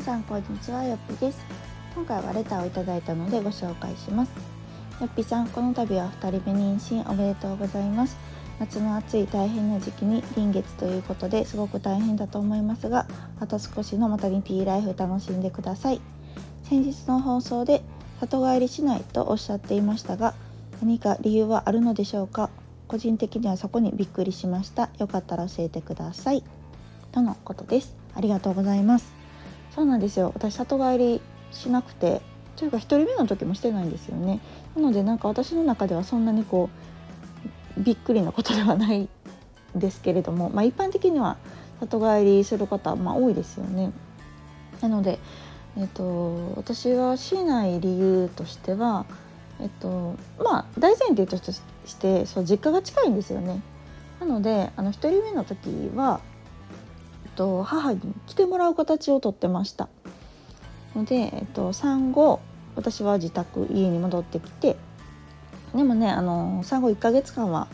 さんこんにちはよっぴです。今回はレターをいただいたのでご紹介します。よっぴさんこの度は2人目妊娠おめでとうございます。夏の暑い大変な時期に臨月ということですごく大変だと思いますがあと少しのマタニティライフ楽しんでください。先日の放送で里帰りしないとおっしゃっていましたが何か理由はあるのでしょうか？個人的にはそこにびっくりしました。よかったら教えてください。とのことです。ありがとうございます。そうなんですよ。私里帰りしなくて。というか1人目の時もしてないんですよね。なのでなんか私の中ではそんなにこうびっくりなことではないですけれども、まあ、一般的には里帰りする方、まあ、多いですよね。なので、えっと、私がしない理由としては、えっと、まあ大前提としてそう実家が近いんですよね。なのであの1人目の時はと、母に来てもらう形をとってましたので、えっと、産後私は自宅家に戻ってきてでもねあの産後1ヶ月間は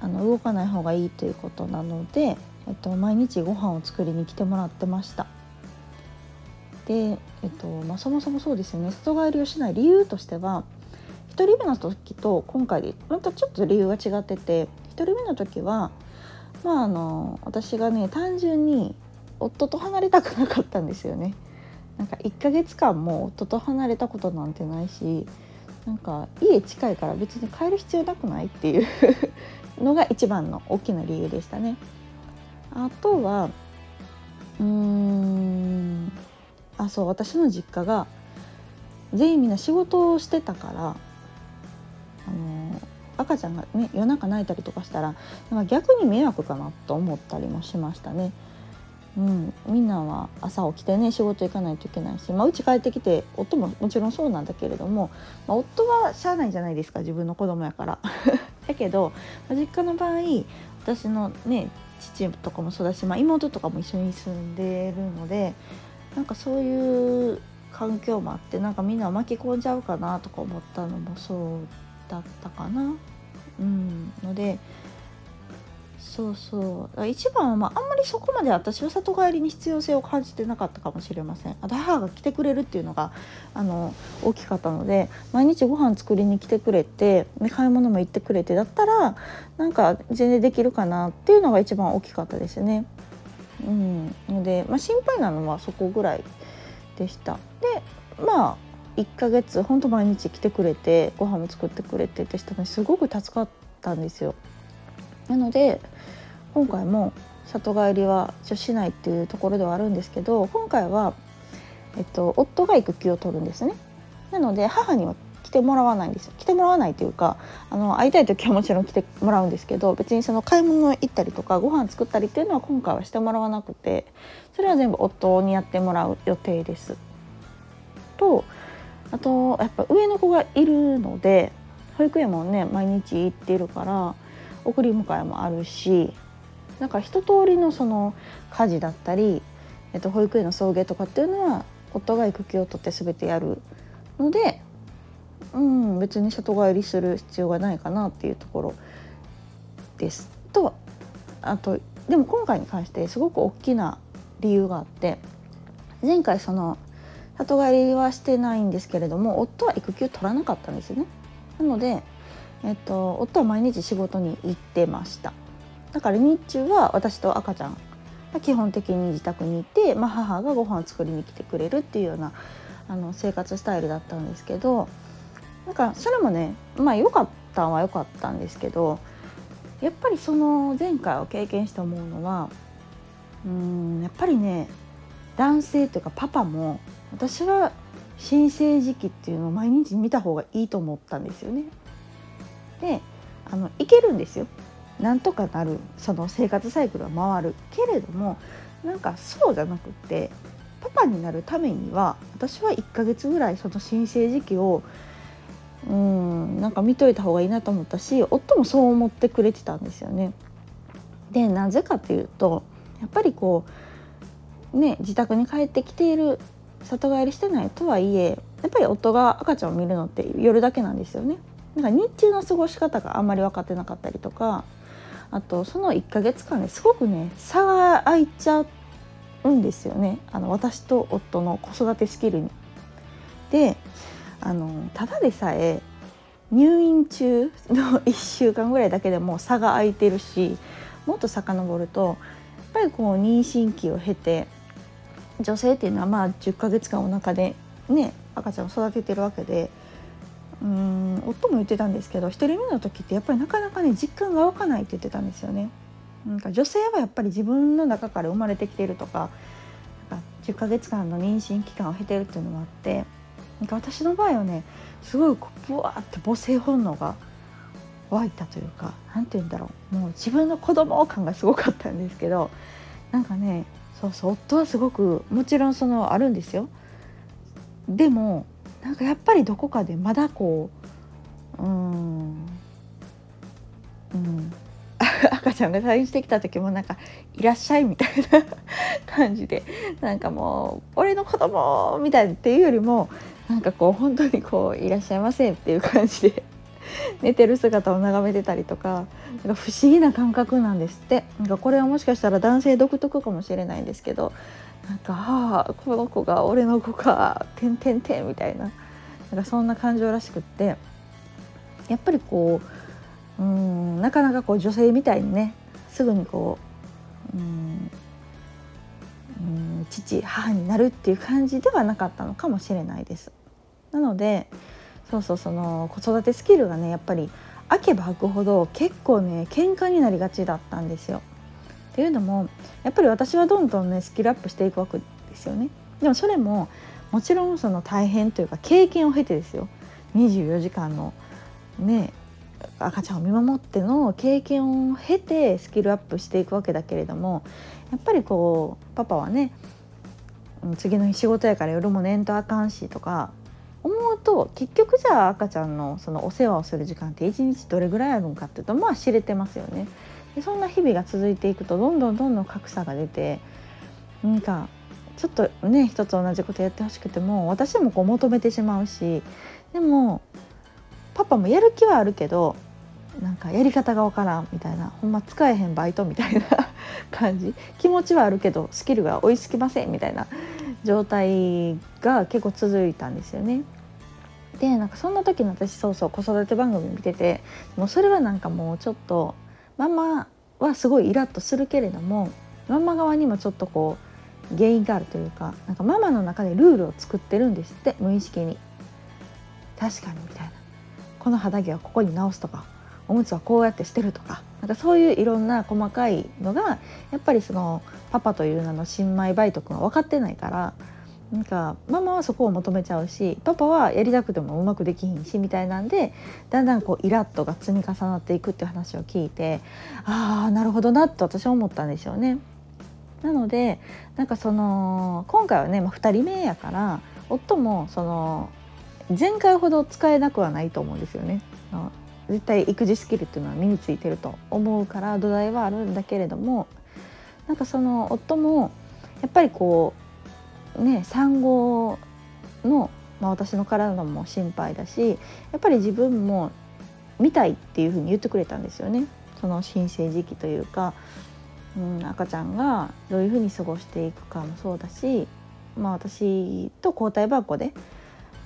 あの動かない方がいいということなので、えっと、毎日ご飯を作りに来てもらってました。で、えっとまあ、そもそもそうですよね里帰りをしない理由としては1人目の時と今回でまたちょっと理由が違ってて1人目の時はまああの私がね単純に夫と離れたくなかったんですよね。なんか1ヶ月間も夫と離れたことなんてないしなんか家近いから別に帰る必要なくないっていう のが一番の大きな理由でしたね。あとはうーんあそう私の実家が全員みんな仕事をしてたから赤ちゃんがね夜中泣いたりとかしたらなんか逆に迷惑かなと思ったりもしましたね。うん、みんなは朝起きてね仕事行かないといけないし、まあ、うち帰ってきて夫ももちろんそうなんだけれども、まあ、夫はしゃあないじゃないですか自分の子供やから。だけど、まあ、実家の場合私のね父とかもそうだし、まあ、妹とかも一緒に住んでるのでなんかそういう環境もあってなんかみんな巻き込んじゃうかなとか思ったのもそうだったかな。うん、のでそうそう。一番は、まあ、あんまりそこまで私は里帰りに必要性を感じてなかったかもしれません。母が来てくれるっていうのがあの大きかったので毎日ご飯作りに来てくれて買い物も行ってくれてだったらなんか全然できるかなっていうのが一番大きかったですね。うん、ので、まあ、心配なのはそこぐらいでした。でまあ1ヶ月ほんと毎日来てくれてご飯も作ってくれてってしたのにすごく助かったんですよ。なので今回も里帰りは一応しないっていうところではあるんですけど今回は、えっと、夫が育休を取るんですね。なので母には来てもらわないんですよ来てもらわないというかあの会いたい時はもちろん来てもらうんですけど別にその買い物行ったりとかご飯作ったりっていうのは今回はしてもらわなくてそれは全部夫にやってもらう予定です。とあとやっぱ上の子がいるので保育園もね毎日行ってるから送り迎えもあるしなんか一通りのその家事だったり、えっと、保育園の送迎とかっていうのは夫が育休を取って全てやるので、うん、別に里帰りする必要がないかなっていうところです。とあとでも今回に関してすごく大きな理由があって前回その里帰りはしてないんですけれども夫は育休取らなかったんですよね。なので、えっと、夫は毎日仕事に行ってましただから日中は私と赤ちゃんが基本的に自宅にいて、まあ、母がご飯を作りに来てくれるっていうようなあの生活スタイルだったんですけどなんかそれもねまあ良かったんは良かったんですけどやっぱりその前回を経験して思うのはうんやっぱりね男性というかパパも私は新生児期っていうのを毎日見た方がいいと思ったんですよね。であのいけるんですよ。なんとかなるその生活サイクルは回るけれどもなんかそうじゃなくってパパになるためには私は1ヶ月ぐらいその新生児期をうんなんか見といた方がいいなと思ったし夫もそう思ってくれてたんですよね。でなぜかっていうとやっぱりこうね自宅に帰ってきている里帰りしてないとはいえやっぱり夫が赤ちゃんを見るのって夜だけなんですよね。なんか日中の過ごし方があんまり分かってなかったりとかあとその1ヶ月間ですごくね差が空いちゃるんですよねあの私と夫の子育てスキルに。であのただでさえ入院中の1週間ぐらいだけでも差が空いてるしもっと遡るとやっぱりこう妊娠期を経て女性っていうのはまあ10ヶ月間お腹でね赤ちゃんを育ててるわけでうん夫も言ってたんですけど1人目の時ってやっぱりなかなかね実感が湧かないって言ってたんですよね。なんか女性はやっぱり自分の中から生まれてきてるとかなんか10ヶ月間の妊娠期間を経てるっていうのもあってなんか私の場合はねすごいこうブワーって母性本能が湧いたというか何て言うんだろうもう自分の子供感がすごかったんですけどなんかねそうそう夫はすごくもちろんそのあるんですよ。でもなんかやっぱりどこかでまだこううんうん 赤ちゃんが退院してきた時もなんか「いらっしゃい」みたいな感じでなんかもう「俺の子供みたいっていうよりもなんかこう本当にこう「いらっしゃいませ」っていう感じで 寝てる姿を眺めてたりとかなんか不思議な感覚なんですってなんかこれはもしかしたら男性独特かもしれないんですけどなんか「ああこの子が俺の子か」「てんてんてん」みたいななんかそんな感情らしくってやっぱりこううんなかなかこう女性みたいにねすぐにこううん父母になるっていう感じではなかったのかもしれないです。なのでそうそうその子育てスキルがねやっぱり開けば開くほど結構ね喧嘩になりがちだったんですよ。っていうのもやっぱり私はどんどんねスキルアップしていくわけですよね。でもそれももちろんその大変というか経験を経てですよ24時間のね赤ちゃんを見守っての経験を経てスキルアップしていくわけだけれどもやっぱりこうパパはね次の日仕事やから夜も寝んとあかんしとか思うと結局じゃあ赤ちゃんのそのお世話をする時間って一日どれぐらいあるのかっていうとまあ知れてますよね。でそんな日々が続いていくとどんどんどんどん格差が出てなんかちょっとね一つ同じことやってほしくても私もこう求めてしまうしでもパパもやる気はあるけどなんかやり方がわからんみたいなほんま使えへんバイトみたいな 感じ気持ちはあるけどスキルが追いつきませんみたいな状態が結構続いたんですよね。でなんかそんな時の私そうそう子育て番組見ててもうそれはなんかもうちょっとママはすごいイラッとするけれどもママ側にもちょっとこう原因があるというかなんかママの中でルールを作ってるんですって無意識に。確かにみたいなこの肌着はここに直すとかおむつはこうやって捨てるとかなんかそういういろんな細かいのがやっぱりそのパパという名の新米バイト君は分かってないからなんかママはそこを求めちゃうしパパはやりたくてもうまくできひんしみたいなんでだんだんこうイラッとが積み重なっていくっていう話を聞いてああなるほどなと私は思ったんですよね。なのでなんかその今回はね、まあ、2人目やから夫もその前回ほど使えなくはないと思うんですよね。絶対育児スキルっていうのは身についてると思うから土台はあるんだけれどもなんかその夫もやっぱりこうね産後の、まあ、私の体も心配だしやっぱり自分も見たいっていうふうに言ってくれたんですよね。その新生時期というか、うん、赤ちゃんがどういうふうに過ごしていくかもそうだし、まあ、私と交代箱で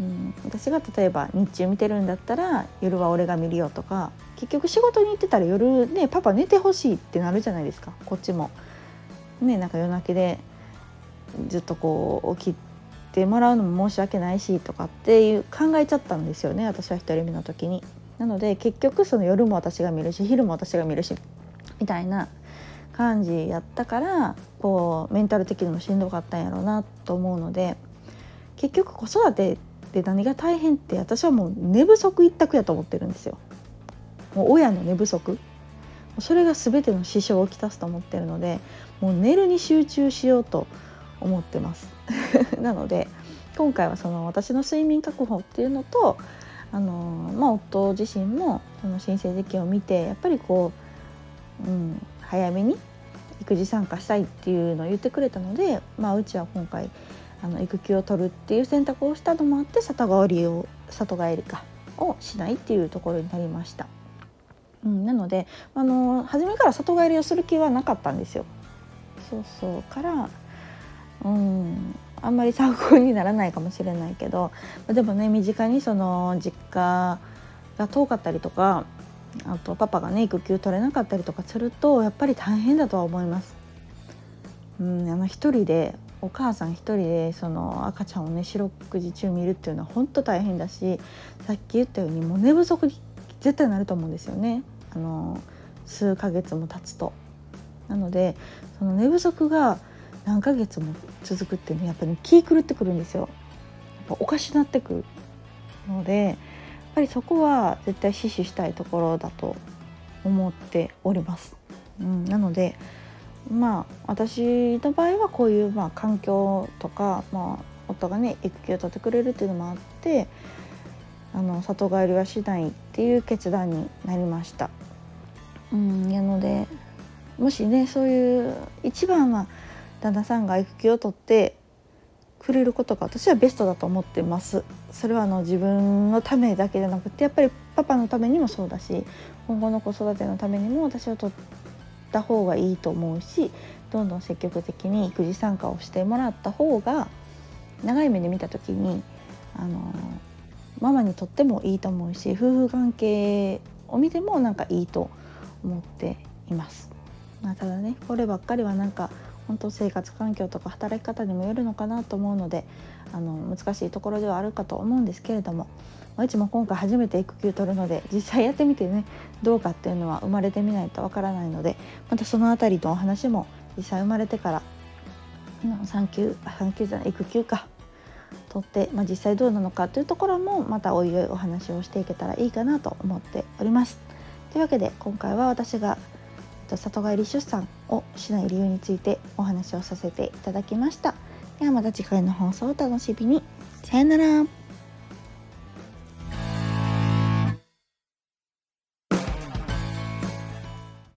うん、私が例えば日中見てるんだったら夜は俺が見るよとか結局仕事に行ってたら夜ねパパ寝てほしいってなるじゃないですかこっちも。ねなんか夜泣きでずっとこう起きてもらうのも申し訳ないしとかっていう考えちゃったんですよね私は1人目の時に。なので結局その夜も私が見るし昼も私が見るしみたいな感じやったからこうメンタル的にもしんどかったんやろうなと思うので結局子育てっで何が大変って私はもう寝不足一択やと思ってるんですよ。もう親の寝不足それが全ての支障をきたすと思ってるのでもう寝るに集中しようと思ってます なので今回はその私の睡眠確保っていうのとあの、まあ、夫自身もその新生児期を見てやっぱりこう、うん、早めに育児参加したいっていうのを言ってくれたので、まあ、うちは今回あの育休を取るっていう選択をしたのもあって里帰りを里帰りかをしないっていうところになりました。うん、なのであの初めから里帰りをする気はなかったんですよ。そうそうからうんあんまり参考にならないかもしれないけどでもね身近にその実家が遠かったりとかあとパパがね育休取れなかったりとかするとやっぱり大変だとは思います。うん、あの一人でお母さん一人でその赤ちゃんをね四六時中見るっていうのは本当大変だしさっき言ったようにもう寝不足に絶対なると思うんですよねあの数ヶ月も経つと。なのでその寝不足が何ヶ月も続くっていうのはやっぱり気狂ってくるんですよ。やっぱおかしなってくるのでやっぱりそこは絶対死守したいところだと思っております。うん、なのでまあ私の場合はこういうまあ環境とか、まあ、夫がね育休を取ってくれるっていうのもあってあの里帰りはしないっていう決断になりました。うん、なのでもしねそういう一番は旦那さんが育休を取ってくれることが私はベストだと思ってます。それはあの自分のためだけじゃなくてやっぱりパパのためにもそうだし今後の子育てのためにも私はとった方がいいと思うしどんどん積極的に育児参加をしてもらった方が長い目で見た時にあのママにとってもいいと思うし夫婦関係を見てもなんかいいと思っています。まあ、ただねこればっかりはなんか本当生活環境とか働き方にもよるのかなと思うのであの難しいところではあるかと思うんですけれどもうちも今回初めて育休取るので実際やってみてねどうかっていうのは生まれてみないとわからないのでまたその辺りのお話も実際生まれてから産休産休じゃない育休か取って、まあ、実際どうなのかというところもまたおいおいお話をしていけたらいいかなと思っております。というわけで今回は私が里帰り出産をしない理由についてお話をさせていただきました。ではまた次回の放送をお楽しみに。さよなら。